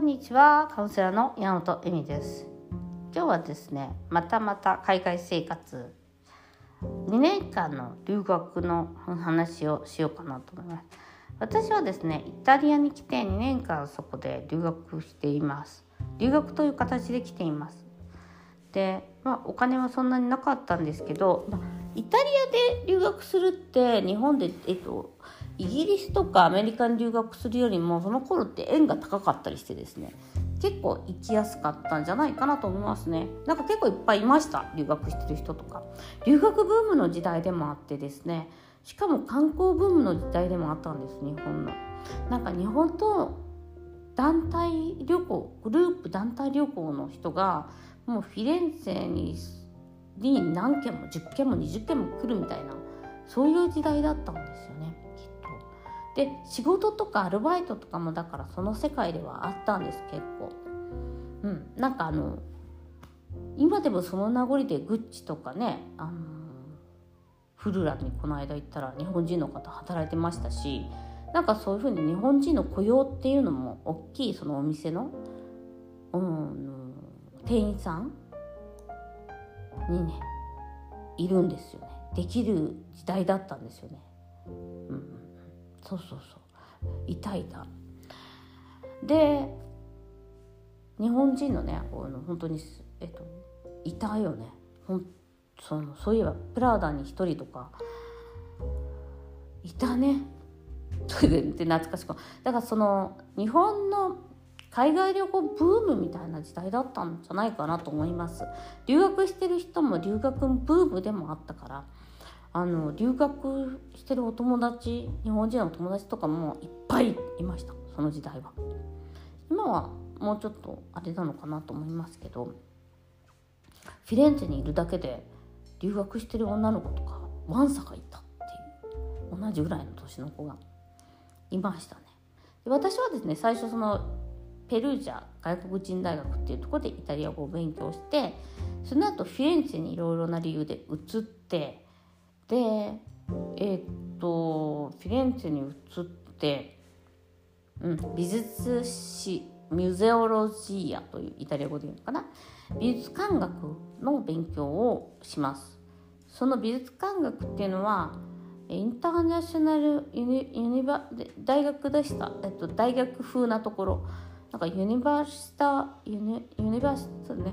こんにちはカウンセラーの山本恵美です。今日はですねまたまた海外生活2年間の留学の話をしようかなと思います。私はですねイタリアに来て2年間そこで留学しています。留学という形で来ています。で、まあ、お金はそんなになかったんですけど、まあ、イタリアで留学するって日本で、えっと、イギリスとかアメリカに留学するよりもその頃って円が高かったりしてですね結構行きやすかったんじゃないかなと思いますね。なんか結構いっぱいいました留学してる人とか。留学ブームの時代でもあってですねしかも観光ブームの時代でもあったんです日本の。なんか日本と団体旅行グループ団体旅行の人がもうフィレンツェにに何件も10件も20件も来るみたいなそういう時代だったんですよね。で仕事とかアルバイトとかもだからその世界ではあったんです結構。うん、なんかあの今でもその名残でグッチとかねあのフルラにこの間行ったら日本人の方働いてましたしなんかそういうふうに日本人の雇用っていうのも大きいそのお店の、うん、店員さんにねいるんですよねできる時代だったんですよね。うん、そうそうそう。いたい。た。で日本人のねあの本当にえっといたよね。ほんそのそういえばプラダに一人とかいたね。それで懐かしくだからその日本の海外旅行ブームみたいな時代だったんじゃないかなと思います。留学してる人も留学ブームでもあったからあの留学してるお友達日本人の友達とかもいっぱいいましたその時代は。今はもうちょっとあれなのかなと思いますけどフィレンツェにいるだけで留学してる女の子とかワンサがいたっていう同じぐらいの年の子がいましたね。で私はですね最初そのペルージャ外国人大学っていうところでイタリア語を勉強してその後フィレンツェにいろいろな理由で移ってでえー、っとフィレンツェに移って、うん、美術史ミュゼオロジーアというイタリア語で言うのかな？美術館学の勉強をします。その美術館学っていうのはインターナショナルユニユニバ大学でした、えっと、大学風なところ。なんかユニバーシタユニユニバーシタね。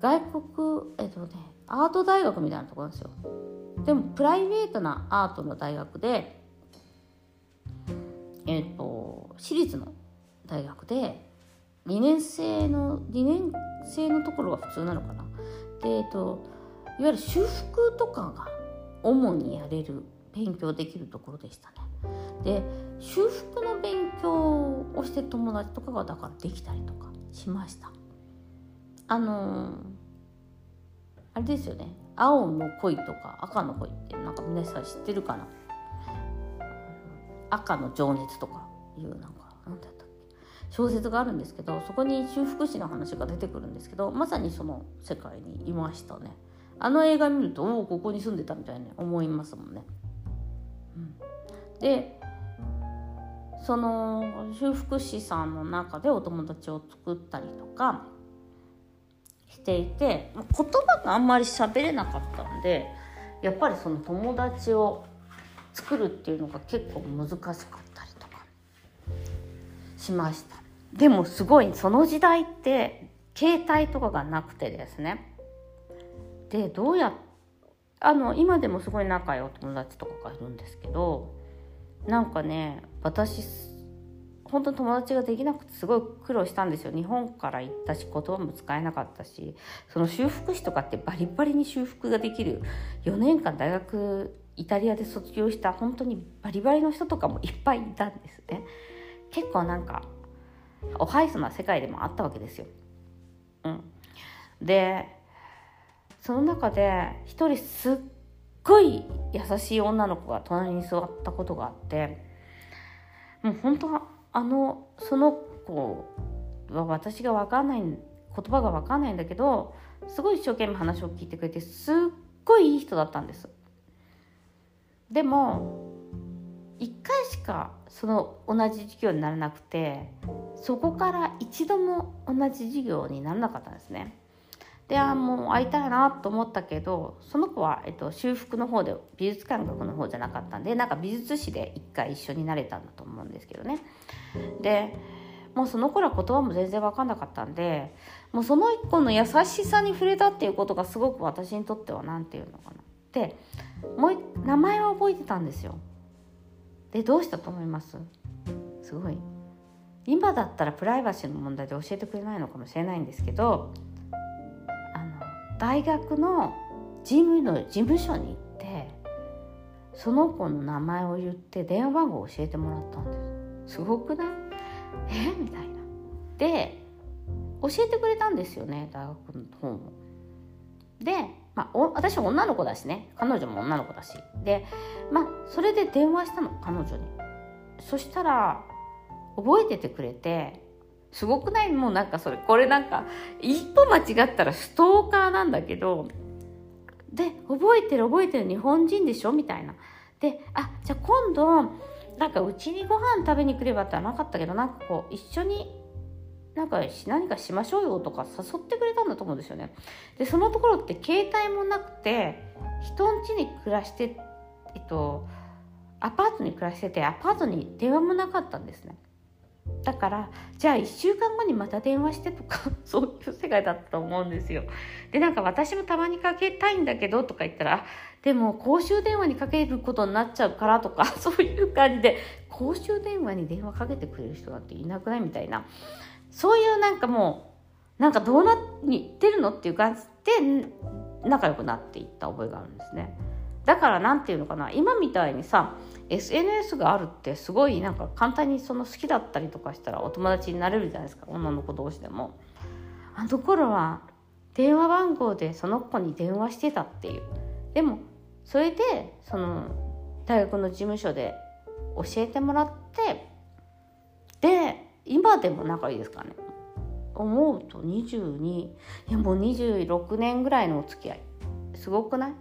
外国えっとねアート大学みたいなところなんですよ。でもプライベートなアートの大学でえっと私立の大学で2年生の2年生のところが普通なのかな。でえっといわゆる修復とかが主にやれる勉強できるところでしたね。で修復の勉強をして友達とかがだからできたりとかしました。あのー、あれですよね。青の恋とか赤の恋ってなんか皆さん知ってるかな？赤の情熱とかいうなんか何だったっけ？小説があるんですけどそこに修復師の話が出てくるんですけどまさにその世界にいましたね。あの映画見るとおおここに住んでたみたいに思いますもんね、うん、でその修復師さんの中でお友達を作ったりとかしていて言葉があんまり喋れなかったんでやっぱりその友達を作るっていうのが結構難しかったりとかしました。でもすごいその時代って携帯とかがなくてですね。でどうやあの今でもすごい仲良いお友達とかがいるんですけどなんかね私本当友達ができなくてすごい苦労したんですよ。日本から行ったし言葉も使えなかったしその修復師とかってバリバリに修復ができる。4年間大学イタリアで卒業した本当にバリバリの人とかもいっぱいいたんですね。結構なんかおハイソな世界でもあったわけですよ、うん、でその中で一人すっごい優しい女の子が隣に座ったことがあってもう本当はあのその子は私が分かんない言葉が分かんないんだけどすごい一生懸命話を聞いてくれてすっごいいい人だったんですでも1回しかその同じ授業にならなくてそこから一度も同じ授業にならなかったんですね。であもう会いたいなと思ったけどその子は、えっと、修復の方で美術感覚の方じゃなかったんでなんか美術史で一回一緒になれたんだと思うんですけどね。でもうその頃は言葉も全然分かんなかったんでもうその一個の優しさに触れたっていうことがすごく私にとっては何て言うのかな。でもう名前は覚えてたんですよ。でどうしたと思います？すごい。今だったらプライバシーの問題で教えてくれないのかもしれないんですけど大学の事務の事務所に行ってその子の名前を言って電話番号を教えてもらったんです。すごくない？え？みたいな。で教えてくれたんですよね大学の方も。で、まあ、私は女の子だしね。彼女も女の子だし。でまあそれで電話したの彼女に。そしたら覚えててくれてすごくない？もうなんかそれこれなんか一歩間違ったらストーカーなんだけどで覚えてる覚えてる日本人でしょ？みたいなであじゃあ今度なんかうちにご飯食べに来ればってはなかったけどなんかこう一緒になんか何かしましょうよとか誘ってくれたんだと思うんですよね。でそのところって携帯もなくて人ん家に暮らしてえっとアパートに暮らしててアパートに電話もなかったんですね。だからじゃあ1週間後にまた電話してとか そういう世界だったと思うんですよ。でなんか私もたまにかけたいんだけどとか言ったらでも公衆電話にかけることになっちゃうからとか そういう感じで公衆電話に電話かけてくれる人なんていなくないみたいなそういうなんかもうなんかどうなってるのっていう感じで仲良くなっていった覚えがあるんですね。だから何て言うのかな。今みたいにさ SNS があるってすごいなんか簡単にその好きだったりとかしたらお友達になれるじゃないですか。女の子同士でも。あの頃は電話番号でその子に電話してたっていう。でもそれでその大学の事務所で教えてもらってで今でも仲いいですかね。思うと22いやもう26年ぐらいのお付き合い。すごくない？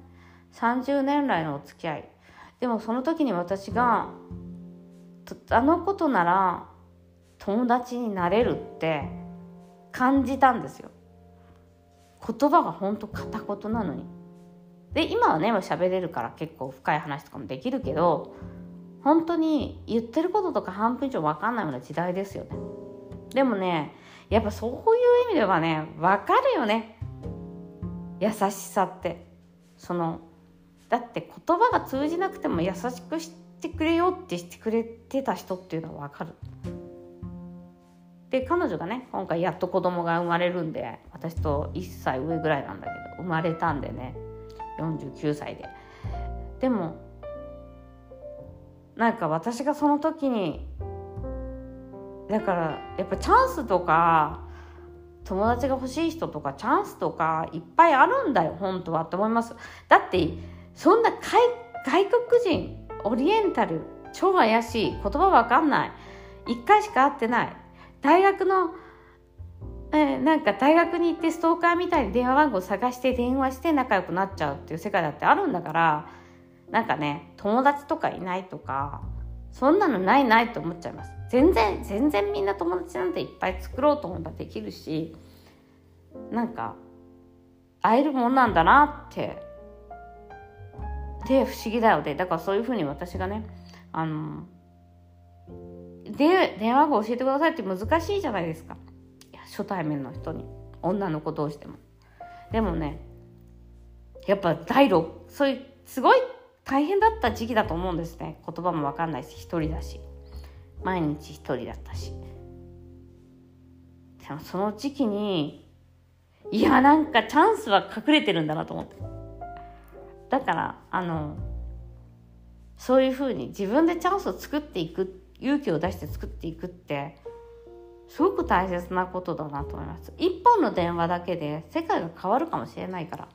?30 年来のお付き合い。でもその時に私があのことなら友達になれるって感じたんですよ。言葉が本当片言なのに。で今はね喋れるから結構深い話とかもできるけど本当に言ってることとか半分以上分かんないような時代ですよね。でもねやっぱそういう意味ではね分かるよね。優しさって。そのだって言葉が通じなくても優しくしてくれよってしてくれてた人っていうのは分かる。で彼女がね今回やっと子供が生まれるんで私と1歳上ぐらいなんだけど生まれたんでね49歳で。でもなんか私がその時にだからやっぱチャンスとか友達が欲しい人とかチャンスとかいっぱいあるんだよ本当はって思います。だってそんな外国人オリエンタル超怪しい言葉わかんない。1回しか会ってない。大学のえー、なんか大学に行ってストーカーみたいに電話番号探して電話して仲良くなっちゃうっていう世界だってあるんだからなんかね友達とかいないとかそんなのないないと思っちゃいます。全然全然みんな友達なんていっぱい作ろうと思えばできるしなんか会えるもんなんだなってで不思議だよでだからそういうふうに私がねあの電話番号教えてくださいって難しいじゃないですか。初対面の人に。女の子同士でも。でもねやっぱ第6そういうすごい大変だった時期だと思うんですね。言葉も分かんないし一人だし。毎日一人だったし。でもその時期にいやなんかチャンスは隠れてるんだなと思って。だからあのそういうふうに自分でチャンスを作っていく勇気を出して作っていくってすごく大切なことだなと思います。一本の電話だけで世界が変わるかもしれないから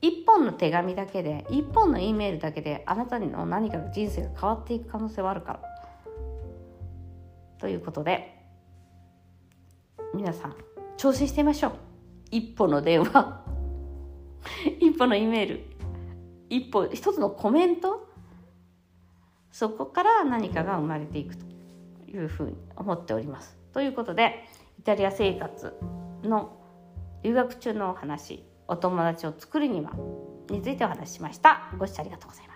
一本の手紙だけで一本の E メールだけであなたの何かの人生が変わっていく可能性はあるから。ということで皆さん挑戦してみましょう。一歩の電話。一歩の E メール。一歩一つのコメント？そこから何かが生まれていくというふうに思っております。ということでイタリア生活の留学中のお話お友達を作るにはについてお話ししました。ご視聴ありがとうございます。